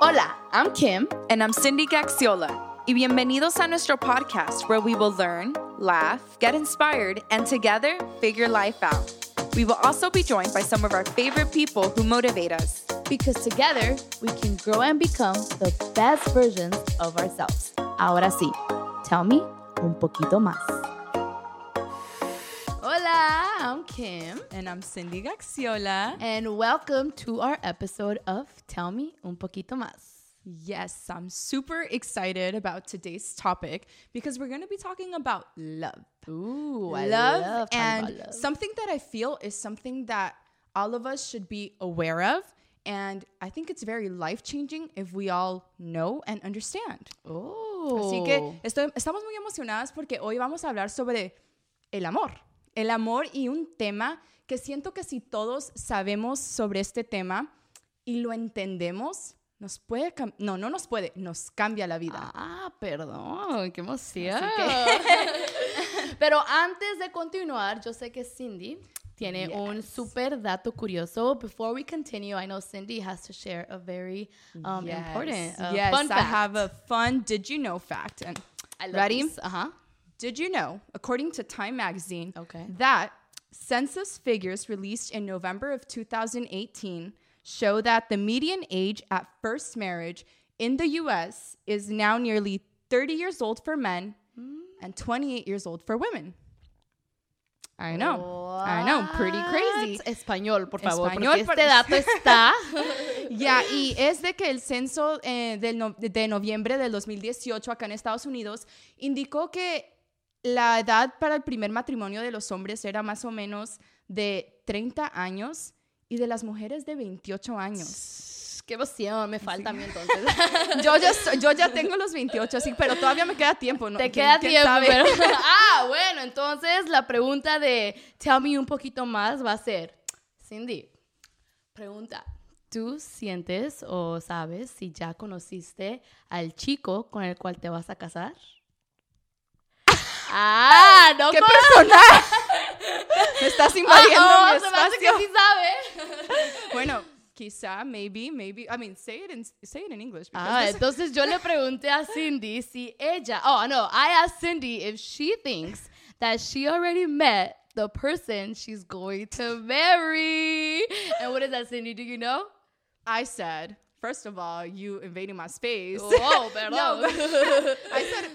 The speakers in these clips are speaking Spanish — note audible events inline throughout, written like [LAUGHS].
Hola, I'm Kim. And I'm Cindy Gaxiola. Y bienvenidos a nuestro podcast where we will learn, laugh, get inspired, and together figure life out. We will also be joined by some of our favorite people who motivate us. Because together we can grow and become the best versions of ourselves. Ahora sí, tell me un poquito más. Kim. And I'm Cindy Gaxiola. And welcome to our episode of Tell Me Un Poquito Más. Yes, I'm super excited about today's topic because we're going to be talking about love. Ooh, I love, and love. something that I feel is something that all of us should be aware of. And I think it's very life changing if we all know and understand. Oh. Así que estoy- estamos muy emocionadas porque hoy vamos a hablar sobre el amor. El amor y un tema que siento que si todos sabemos sobre este tema y lo entendemos, nos puede, no, no nos puede, nos cambia la vida. Ah, perdón, qué emoción. Así [LAUGHS] Pero antes de continuar, yo sé que Cindy tiene un Yes. super dato curioso. Before we continue, I know Cindy has to share a very um, Yes. important uh, yes, fun I fact. have a fun did you know fact. And I love ready? these. Uh-huh. Did you know, according to Time magazine, Okay. that census figures released in November of 2018 show that the median age at first marriage in the US is now nearly 30 years old for men and 28 years old for women. I know. I know, pretty crazy. Español, por favor, Español, porque por- este dato [LAUGHS] está... Ya, y es de que el censo eh, del no- de noviembre del 2018 acá en Estados Unidos indicó que la edad para el primer matrimonio de los hombres era más o menos de 30 años y de las mujeres de 28 años. Qué emoción, me falta a mí entonces. [LAUGHS] Yo ya, yo ya tengo los 28, sí, pero todavía me queda tiempo. ¿no? Te ¿Quién- queda tiempo, pero... [LAUGHS] [LAUGHS] ah, bueno, entonces la pregunta de tell me un poquito más va a ser, Cindy, pregunta, ¿tú sientes o sabes si ya conociste al chico con el cual te vas a casar? Ah, no ¡Qué con- personaje! [LAUGHS] Me estás invadiendo Ah, mi oh, me hace que espacio. sí sabe. [LAUGHS] Bueno, quizá, maybe, maybe. I mean, say it in, say it in English. Ah, entonces yo le pregunté a Cindy si ella, oh no, I asked Cindy if she thinks that she already met the person she's going to marry. And what is that, Cindy? Do you know? I said, first of all, you invading my space. [LAUGHS] Whoa, perdón. no, I said,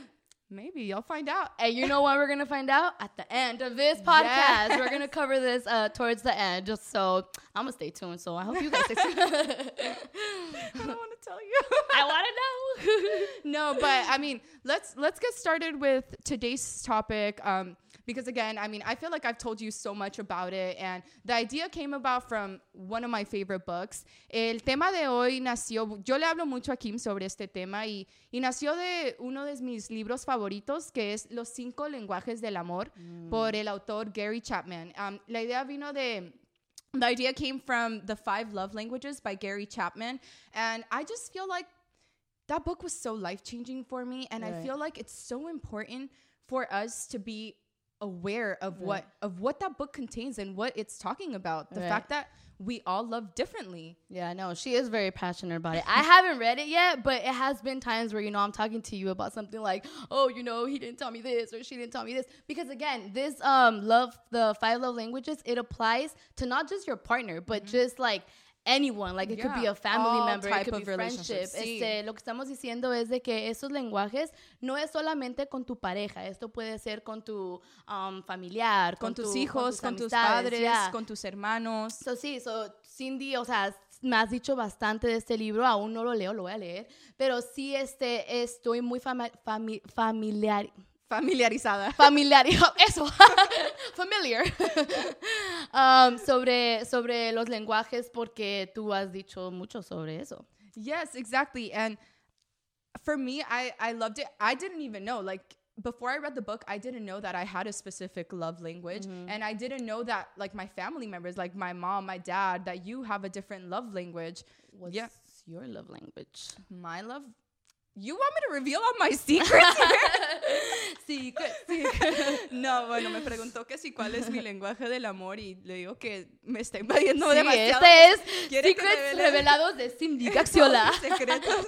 maybe you'll find out. And you know when we're gonna find out? At the end of this podcast. We're gonna cover this uh, towards the end. Just so I'm gonna stay tuned. So I hope you guys stay tuned. [LAUGHS] I don't want to tell you. I wanna know. [LAUGHS] no, but I mean, let's let's get started with today's topic. Um, because again, I mean, I feel like I've told you so much about it, and the idea came about from one of my favorite books. El tema de hoy nació, yo le hablo mucho a Kim sobre este tema y, y nació de uno de mis libros favoritos, que es Los cinco lenguajes del amor, por el autor Gary Chapman. Um, la idea vino de the idea came from The Five Love Languages by Gary Chapman. And I just feel like that book was so life changing for me. And I feel like it's so important for us to be aware of what of what that book contains and what it's talking about. The Right. fact that we all love differently. Yeah, no, she is very passionate about it. [LAUGHS] I haven't read it yet, but it has been times where, you know, I'm talking to you about something like, oh, you know, he didn't tell me this or she didn't tell me this. Because again, this um love, the five love languages, it applies to not just your partner, but just like anyone. Like it could be Yeah, a family member, it type could be of friendship. sí. Este, lo que estamos diciendo es de que esos lenguajes no es solamente con tu pareja, esto puede ser con tu um, familiar, Con, tu- tus hijos, con tus, amistades, padres, yeah. con tus hermanos. So, sí, so, Cindy, o sea, me has dicho bastante de este libro, aún no lo leo, lo voy a leer, pero sí este, estoy muy fami- familiar, Familiarizada. [LAUGHS] [LAUGHS] [LAUGHS] familiar, eso, familiar, um, sobre, sobre los lenguajes porque tú has dicho mucho sobre eso. Yes, exactly. And for me, I I loved it. I didn't even know like before I read the book, I didn't know that I had a specific love language, and I didn't know that like my family members, like my mom, my dad, that you have a different love language. What's Yeah. your love language? My love You want me to reveal all my secrets? [LAUGHS] Sí, sí. no, bueno, me preguntó que si cuál es mi lenguaje del amor y le digo que me está invadiendo Sí, demasiado. este es ¿Quiere que Secrets revele? revelados de Cindy [LAUGHS] Gaxiola. secretos.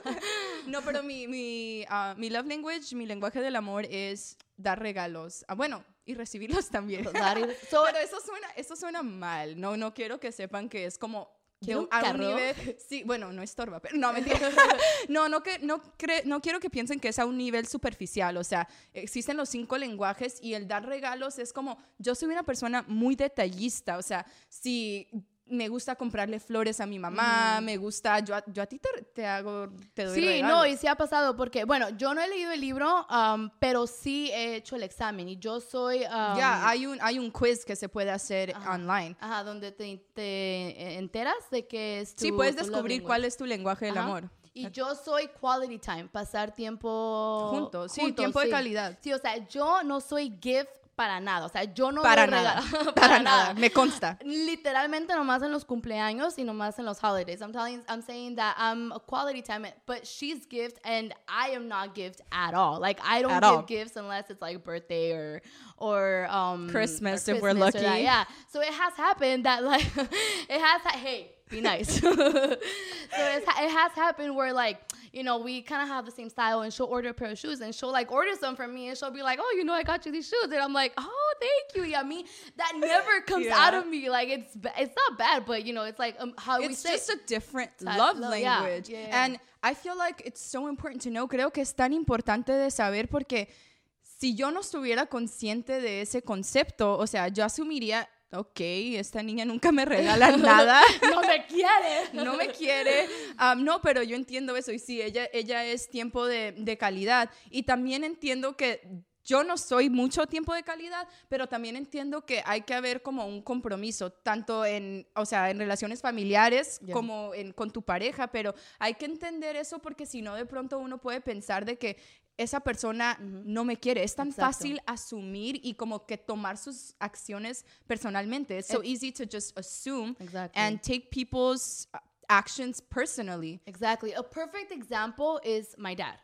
No, pero mi, mi, ah, mi love language, mi lenguaje del amor es dar regalos. Ah, bueno, y recibirlos también. Dar y- so- pero eso suena, eso suena mal. No, no quiero que sepan que es como de ¿Quiere un, un a un nivel, [LAUGHS] sí, bueno, no estorba, pero no, mentira. [LAUGHS] no, no, que, no, cre- no quiero que piensen que es a un nivel superficial, o sea, existen los cinco lenguajes y el dar regalos es como, yo soy una persona muy detallista, o sea, si me gusta comprarle flores a mi mamá, me gusta, yo a, yo a ti te, te hago, te doy Sí, regalos. no, y sí ha pasado porque, bueno, yo no he leído el libro, um, pero sí he hecho el examen y yo soy... um, Ya, hay un, hay un quiz que se puede hacer Ajá. online. Ajá, donde te, te enteras de que es tu Sí, puedes tu descubrir cuál es tu lenguaje del Ajá. amor. Y yo soy quality time, pasar tiempo Juntos, sí, tiempo de calidad. Sí, o sea, yo no soy gift para nada, o sea, yo no Para doy nada, regalo- [LAUGHS] para nada, me consta. Literalmente nomás en los cumpleaños y nomás en los holidays. I'm telling, I'm saying that I'm a quality time, but she's gift and I am not gift at all. Like I don't At give all. gifts unless it's like birthday or or um Christmas, or if we're or that. lucky. Yeah. So it has happened that like [LAUGHS] it has ha- hey be nice. [LAUGHS] so it's, it has happened where like you know we kind of have the same style and she'll order a pair of shoes and she'll like order some from me and she'll be like oh you know I got you these shoes and I'm like oh thank you me that never [LAUGHS] comes Yeah. out of me like it's it's not bad but you know it's like um, how we say. It's just a different love love, language. yeah, yeah. And I feel like it's so important to know. Creo que es tan importante de saber porque si yo no estuviera consciente de ese concepto, o sea, yo asumiría, ok, esta niña nunca me regala [LAUGHS] nada. no me quiere no me quiere. Um, no, pero yo entiendo eso y sí, ella, ella es tiempo de, de calidad. Y también entiendo que yo no soy mucho tiempo de calidad, pero también entiendo que hay que haber como un compromiso, tanto en, o sea, en relaciones familiares como en, con tu pareja, pero hay que entender eso porque si no, de pronto uno puede pensar de que esa persona no me quiere. Es tan Exacto. fácil asumir y como que tomar sus acciones personalmente. It's so easy to just assume Exactly. and take people's uh, actions personally. Exactly. A perfect example is my dad.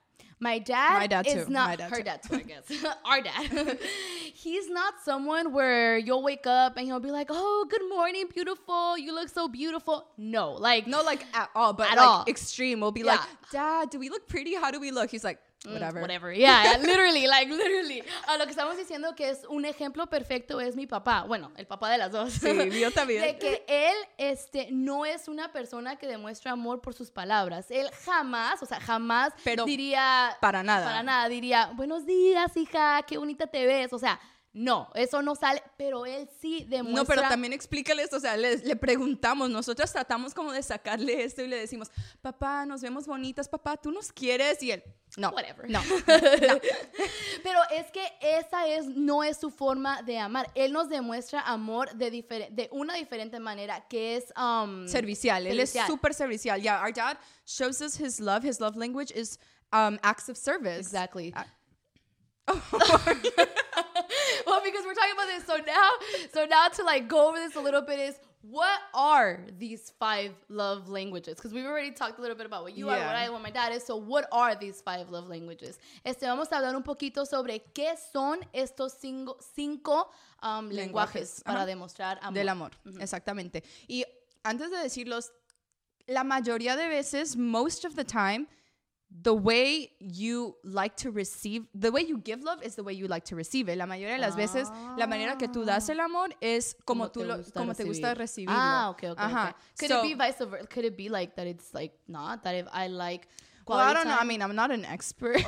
My dad, My dad is not My dad her too. dad too, I guess. [LAUGHS] [LAUGHS] Our dad. [LAUGHS] He's not someone where you'll wake up and he'll be like, "Oh, good morning, beautiful. You look so beautiful." No, like No, like at all, but At like all. extreme. We'll be Yeah. like, Dad, do we look pretty? How do we look? He's like, whatever. Whatever. Yeah, literally, like literally. A lo que estamos diciendo que es un ejemplo perfecto es mi papá. Bueno, el papá de las dos. Sí, mío también. [LAUGHS] De que él este, no es una persona que demuestra amor por sus palabras. Él jamás, o sea, jamás Pero diría. para nada. Para nada. Diría, buenos días, hija, qué bonita te ves. O sea, no, eso no sale. Pero él sí demuestra. No, pero también explícales, o sea, le, le preguntamos, nosotras tratamos como de sacarle esto y le decimos, papá, nos vemos bonitas, papá, ¿tú nos quieres? Y él, no, Whatever. no. [LAUGHS] [LAUGHS] [LAUGHS] Pero es que esa es, no es su forma de amar. Él nos demuestra amor de, de una diferente manera, que es... um, servicial, él es Servicial. súper servicial. Yeah, our dad shows us his love, his love language is um, acts of service. Exactly. Ah. well, because we're talking about this, so now, so now to like go over this a little bit is what are these five love languages? Because we've already talked a little bit about what you are, Yeah. what I, what my dad is. So what are these five love languages? Este, vamos a hablar un poquito sobre qué son estos cinco, cinco um, lenguajes, Lenguajes, para ajá. demostrar amor. Del amor, exactamente. Y antes de decirlos, la mayoría de veces, most of the time, the way you like to receive, the way you give love is the way you like to receive it. La mayoría de las veces, la manera que tú das el amor es como, tú lo, como te gusta recibirlo. Ah, okay, okay. Ajá. okay. Could So- it be vice versa? Could it be like that? It's like not that if I like. Well, I don't know. I mean, I'm not an expert. [LAUGHS]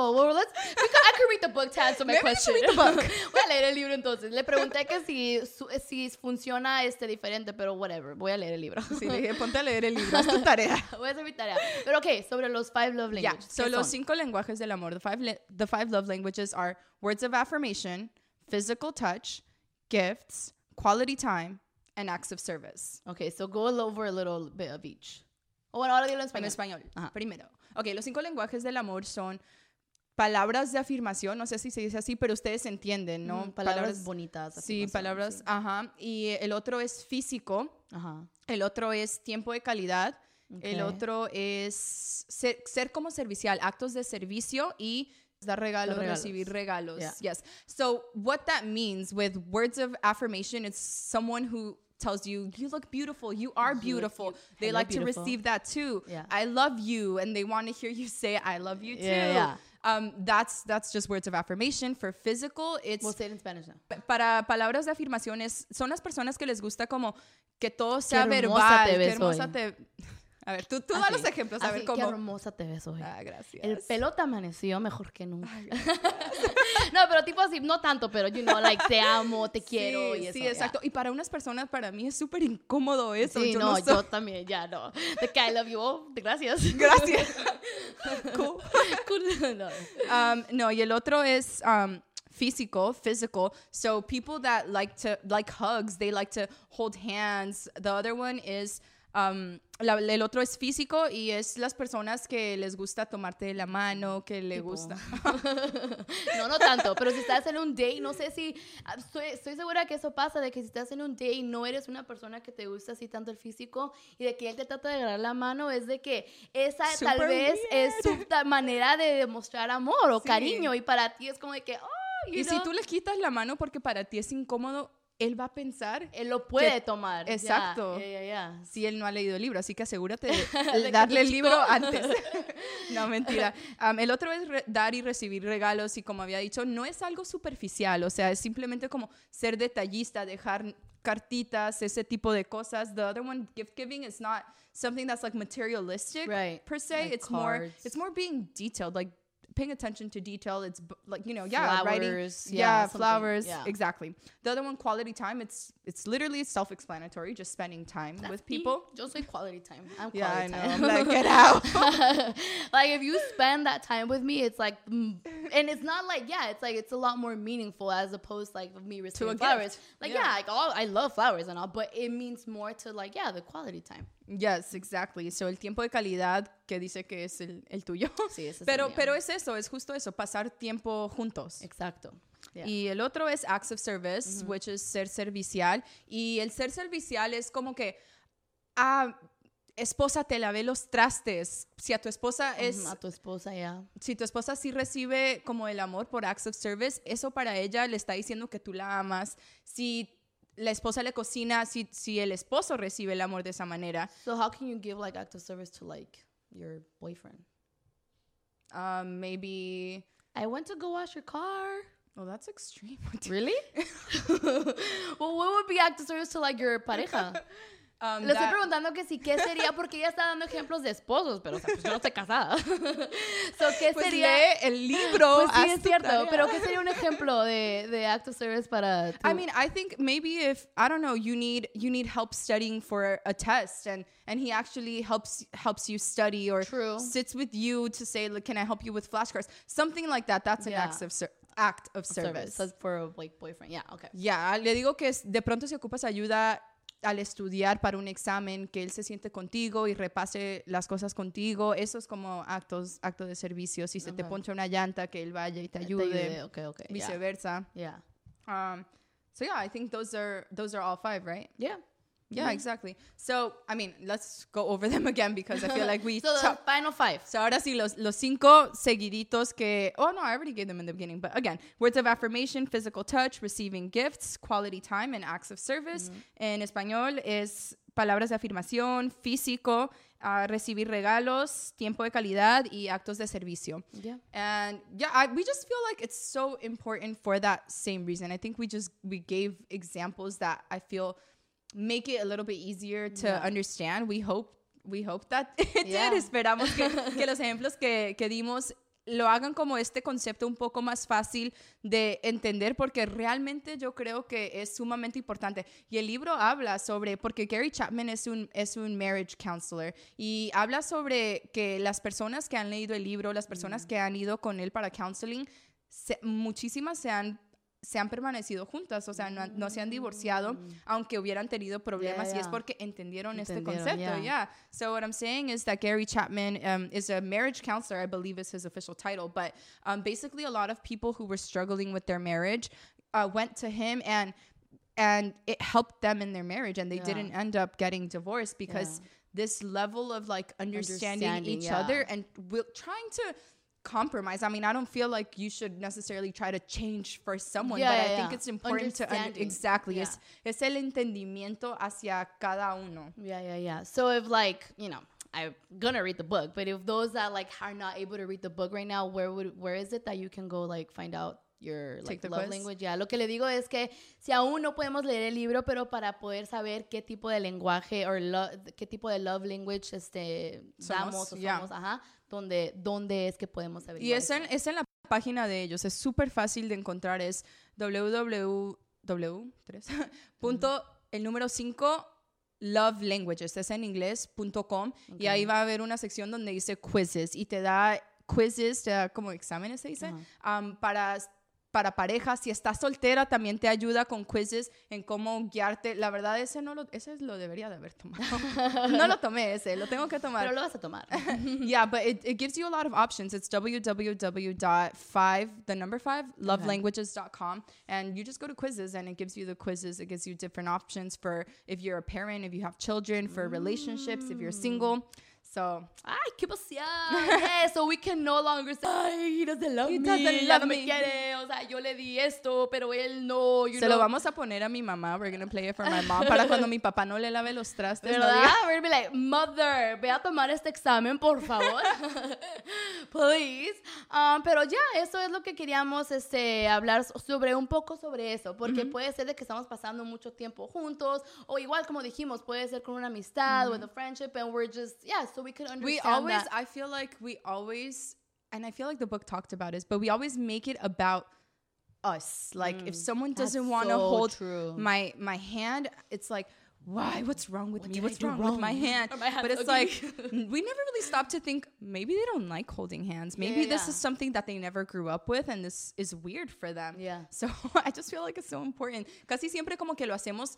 Oh, well, let's. we could- I could read the book to answer my Maybe you should question. read the book. [LAUGHS] voy a leer el libro entonces. Le pregunté que si, si funciona este diferente, pero whatever. Voy a leer el libro. Sí, le dije, [LAUGHS] ponte a leer el libro, haz tu tarea. voy a hacer mi tarea. Pero ok, sobre los five love Yeah. languages. So ¿qué los son? cinco lenguajes del amor, the five, the five love languages are words of affirmation, physical touch, gifts, quality time, and acts of service. Okay, so go over a little bit of each. O bueno, ahora dilo en En español. español. Ajá. Primero. Ok, los cinco lenguajes del amor son palabras de afirmación, no sé si se dice así, pero ustedes entienden, ¿no? Mm, palabras, bonitas. Sí, palabras, sí. ajá. Y el otro es físico, Ajá. el otro es tiempo de calidad El Okay. otro es ser, ser como servicial, actos de servicio y dar regalos, Los regalos. recibir regalos. Yeah. Yes. So what that means with words of affirmation, it's someone who tells you you look beautiful, you are beautiful. beau- they like to receive that too. Yeah. I love you, and they want to hear you say I love you too. Yeah, yeah. Um, that's that's just words of affirmation. For physical, it's We'll say it in Spanish now. para palabras de afirmaciones, son las personas que les gusta como que todo sea verbal. te qué hermosa te. A ver, tú, tú da los ejemplos, a así, ver Qué cómo. hermosa te ves hoy. Ah, gracias. El pelo te amaneció mejor que nunca. [LAUGHS] no, pero tipo así, no tanto, pero you know, like te amo, te quiero y eso. sí, yeah. exacto. Y para unas personas, para mí es súper incómodo eso. Sí, yo no, no, yo también, ya no. De que I love you, oh, gracias. Gracias. [LAUGHS] Cool. Cool. no. Um, no, y el otro es um, físico, physical. So people that like to like hugs, they like to hold hands. The other one is um, la- el otro es físico y es las personas que les gusta tomarte de la mano, que le Tipo. gusta. [LAUGHS] No, no tanto, pero si estás en un date, no sé si, ah, estoy, estoy segura que eso pasa, de que si estás en un date y no eres una persona que te gusta así tanto el físico y de que él te trata de agarrar la mano, es de que esa tal vez es su manera de demostrar amor o Sí. cariño y para ti es como de que, oh, Y si tú le quitas la mano porque para ti es incómodo, él va a pensar él lo puede que- tomar. Exacto. si él no ha leído el libro, así que asegúrate De [LAUGHS] darle el libro [LAUGHS] antes. [LAUGHS] no, mentira. Um, el otro es dar y recibir regalos y como había dicho, no es algo superficial, o sea, es simplemente como ser detallista, dejar cartitas, ese tipo de cosas. The other one, gift giving, is not something that's like materialistic Right. per se. Like it's more, it's more being detailed, like paying attention to detail. It's like you know, yeah, writing, Flowers, yeah, yeah, flowers, yeah. exactly. The other one, quality time. It's it's literally self-explanatory, just spending time That's with people. Yo soy quality time. [LAUGHS] I'm Yeah, I know. time. Like, get [LAUGHS] out. [LAUGHS] like if you spend that time with me, it's like, mm, and it's not like yeah, it's like it's a lot more meaningful as opposed like of me receiving a flowers. gift. Like Yeah. yeah, like all I love flowers and all, but it means more to like yeah, the quality time. Yes, exactly. So el tiempo de calidad que dice que es el, el tuyo. [LAUGHS] Sí, ese es el pero, pero es eso, es justo eso, pasar tiempo juntos. Exacto. Yeah. Y el otro es acts of service, which is ser servicial. Y el ser servicial es como que, ah, esposa te lavé los trastes. Si a tu esposa es, a tu esposa ya. si tu esposa sí recibe como el amor por acts of service, eso para ella le está diciendo que tú la amas. Si la esposa le cocina, si, si el esposo recibe el amor de esa manera, So how can you give like act of service to like your boyfriend? um, maybe. I went to go wash your car. Oh, that's extreme. [LAUGHS] Really? [LAUGHS] well, what would be act of service to like your pareja? [LAUGHS] Um, Le estoy that- preguntando que si qué [LAUGHS] sería porque ella está dando ejemplos de esposos, pero o sea, pues yo no estoy casada. [LAUGHS] so, ¿qué pues sería? lee el libro. Pues sí, es cierto, tarea. pero ¿qué sería un ejemplo de, de act of service para tu- I mean, I think maybe if I don't know, you need you need help studying for a test, and and he actually helps helps you study or True. sits with you to say, like, can I help you with flashcards? Something like that. That's an Yeah. act of ser- act of service? service. That's for a like boyfriend. Yeah, okay. Ya, le digo que de pronto si ocupas ayuda al estudiar para un examen, que él se siente contigo y repase las cosas contigo, eso es como actos, acto de servicio. Si se te poncha una llanta, que él vaya y te Te ayude, Okay, okay. yeah. viceversa. Yeah. Um, so yeah, I think those are those are all five, right? Yeah. Yeah, exactly. So I mean, let's go over them [LAUGHS] again because I feel like we. [LAUGHS] So the final five. so ahora sí, los, los cinco seguiditos que. Oh no, I already gave them in the beginning. But again, words of affirmation, physical touch, receiving gifts, quality time, and acts of service. En español es palabras de afirmación, físico, ah, recibir regalos, tiempo de calidad y actos de servicio. Yeah. And yeah, I, we just feel like it's so important for that same reason. I think we just we gave examples that I feel make it a little bit easier to Yeah. understand. We hope we hope that [LAUGHS] it Yeah. did. Esperamos que, [LAUGHS] que los ejemplos que, que dimos lo hagan como este concepto un poco más fácil de entender porque realmente yo creo que es sumamente importante. Y el libro habla sobre, porque Gary Chapman es un, es un marriage counselor y habla sobre que las personas que han leído el libro, las personas Mm. que han ido con él para counseling, se- muchísimas se han se han permanecido juntas, o sea, no, no se han divorciado, aunque hubieran tenido problemas, y es Mm. porque entendieron, este concepto, yeah. yeah. So what I'm saying is that Gary Chapman um, is a marriage counselor, I believe is his official title, but um, basically a lot of people who were struggling with their marriage uh, went to him and and it helped them in their marriage and they Yeah. didn't end up getting divorced because Yeah. this level of like understanding, Understanding, each yeah. other and will trying to compromise. I mean, I don't feel like you should necessarily try to change for someone, Yeah, but yeah, I think yeah. it's important to un- exactly. Yeah. Es, el entendimiento hacia cada uno. Yeah, yeah, yeah. So if like, you know, I'm gonna read the book, but if those that like are not able to read the book right now, where would where is it that you can go like find out your like love quiz? language? Yeah, lo que le digo es que si aún no podemos leer el libro, pero para poder saber qué tipo de lenguaje o lo- qué tipo de love language este Somos, damos o yeah. somos, ajá, donde dónde es que podemos Y averiguar. es en, es en la página de ellos, es súper fácil de encontrar, es www. tres, [LAUGHS] punto, el número 5, love languages, es en inglés.com y ahí va a haber una sección donde dice quizzes y te da quizzes, te da como exámenes, se dice, um, para para parejas, si estás soltera también te ayuda con quizzes en cómo guiarte. La verdad ese no lo ese lo debería de haber tomado. [LAUGHS] no lo tomé ese, lo tengo que tomar. Pero lo vas a tomar. [LAUGHS] yeah, but it, it gives you a lot of options. It's www.5, the number five, lovelanguages.com. And you just go to quizzes and it gives you the quizzes. It gives you different options for if you're a parent, if you have children, for relationships, if you're single. So, Ay, qué emoción. [LAUGHS] Yeah, so we can no longer say, ay, he doesn't love He me. doesn't love no me me." quiere. O sea, yo le di esto, pero él no. You se know? lo vamos a poner a mi mamá. We're going to play it for my mom. Para cuando [LAUGHS] mi papá no le lave los trastes. no ¿Verdad? diga, We're gonna be like, mother, ve a tomar este examen, por favor. [LAUGHS] Please. Um, pero ya, eso es lo que queríamos este, hablar so- sobre un poco sobre eso. Porque puede ser de que estamos pasando mucho tiempo juntos. O igual, como dijimos, puede ser con una amistad, with a friendship. And we're just, yeah, so we can understand we always that. i feel like we always and i feel like the book talked about this but we always make it about us like if mm, someone doesn't want to so hold true. my my hand it's like why what's wrong with me did I what's do wrong, with my wrong? hand my but it's ugly. like [LAUGHS] we never really stop to think maybe they don't like holding hands maybe Yeah, this yeah. is something that they never grew up with and this is weird for them Yeah. so [LAUGHS] i just feel like it's so important casi siempre como que lo hacemos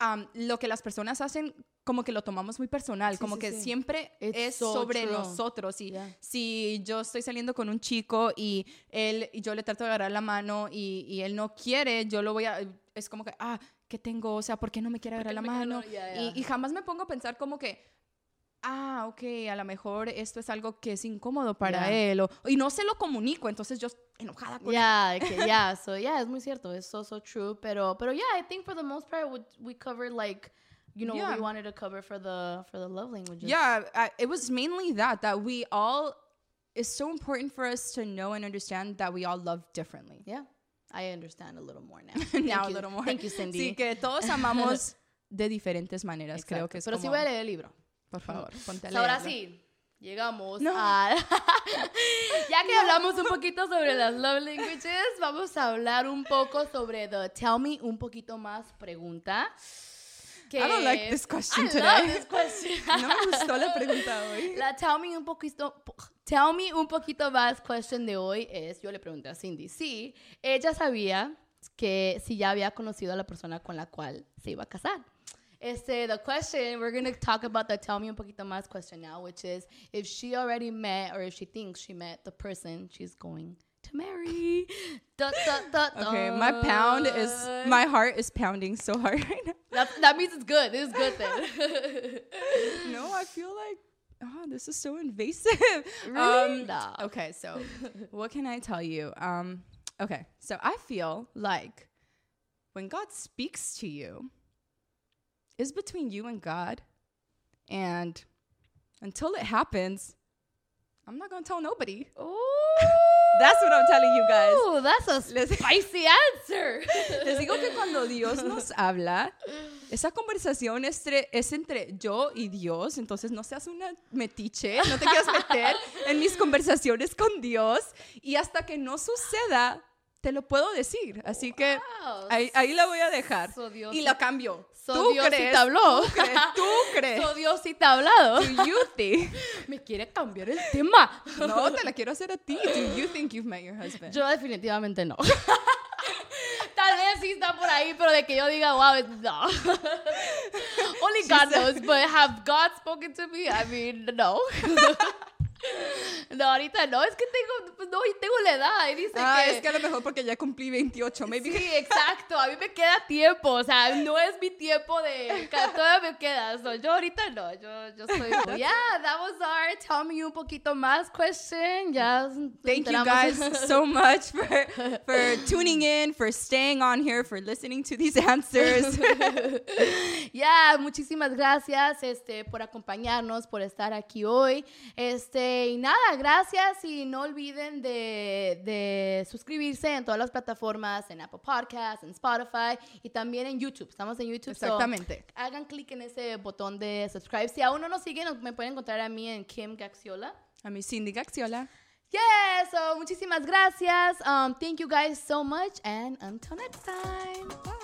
um, lo que las personas hacen como que lo tomamos muy personal como sí, que sí. siempre It's es so sobre true. nosotros. Y Yeah. si yo estoy saliendo con un chico y él y yo le trato de agarrar la mano y, y él no quiere, yo lo voy a es como que ah, ¿qué tengo? O sea, ¿por qué no me quiere agarrar la mano? Y, jamás me pongo a pensar como que ah, ok, a lo mejor esto es algo que es incómodo para Yeah. él o, y no se lo comunico, entonces yo enojada con que, [LAUGHS] yeah, so yeah, es muy cierto, es so so true, pero pero yeah, I think for the most part we, we covered like you know what we wanted to cover for the for the love languages. Yeah, I, it was mainly that that we all it's so important for us to know and understand that we all love differently. Yeah. I understand a little more now. [LAUGHS] now Thank a you. little more. Thank you, Cindy. Sí, que todos amamos [LAUGHS] de diferentes maneras, creo Exacto. que es Pero sí como, voy a leer el libro. por favor, [LAUGHS] ponte a So, ahora leerlo. sí, llegamos No. a... ya que hablamos un poquito sobre las love languages, vamos a hablar un poco sobre the tell me un poquito más pregunta. Que I don't like this question I today. love this question. No me gustó la pregunta hoy. La tell me un poquito, tell me un poquito más question de hoy es, yo le pregunté a Cindy, si ella sabía que si ya había conocido a la persona con la cual se iba a casar. Este, the question, we're going to talk about the tell me un poquito más question now, which is if she already met or if she thinks she met the person she's going to marry. Da, da, da, Okay, my pound is my heart is pounding so hard [LAUGHS] right now. That, that means it's good. It's good then. [LAUGHS] No, I feel like oh, this is so invasive. [LAUGHS] Really? Um, Nah. Okay, so [LAUGHS] what can I tell you? Um, okay, so I feel like when God speaks to you, is between you and God, and until it happens, I'm not gonna tell nobody. That's what I'm telling you guys. Ooh, that's a [LAUGHS] spicy answer. Les digo que cuando Dios [LAUGHS] nos habla, esa conversación es entre, es entre yo y Dios, entonces no seas una metiche, no te quieras meter [LAUGHS] en mis conversaciones con Dios y hasta que no suceda, te lo puedo decir. Así que Wow. ahí, ahí la voy a dejar. So Dios y la cambio. So ¿Tú Dios sí crees? te habló. ¿Tú crees? ¿Tú [LAUGHS] crees? So Dios sí te ha hablado. Do you think? [LAUGHS] Me quiere cambiar el tema. No, [LAUGHS] te la quiero hacer a ti. Do you think you've met your husband? Yo definitivamente no. Tal vez sí está por ahí, pero de que yo diga, wow, it's- no. Only God knows, but have God spoken to me? I mean, no. No, ahorita no, es que tengo, pues no, tengo la edad. Y dice Ah, que, es que a lo mejor porque ya cumplí 28, maybe. Sí, exacto. A mí me queda tiempo. O sea, no es mi tiempo de. Todavía me queda. So, yo ahorita no. Yo, yo soy. Yeah, that was our Tell Me un poquito más question. Ya. Thank you guys so [LAUGHS] much for for tuning in, for staying on here, for listening to these answers. [LAUGHS] Ya, muchísimas gracias este, por acompañarnos, por estar aquí hoy. Este, y nada, gracias y no olviden de, de suscribirse en todas las plataformas, en Apple Podcasts, en Spotify y también en YouTube. Estamos en YouTube. so Exactamente. hagan clic en ese botón de subscribe. Si aún no nos siguen, me pueden encontrar a mí en Kim Gaxiola. A mi Cindy Gaxiola. Yeah, so muchísimas gracias. Um, thank you guys so much and until next time. Bye.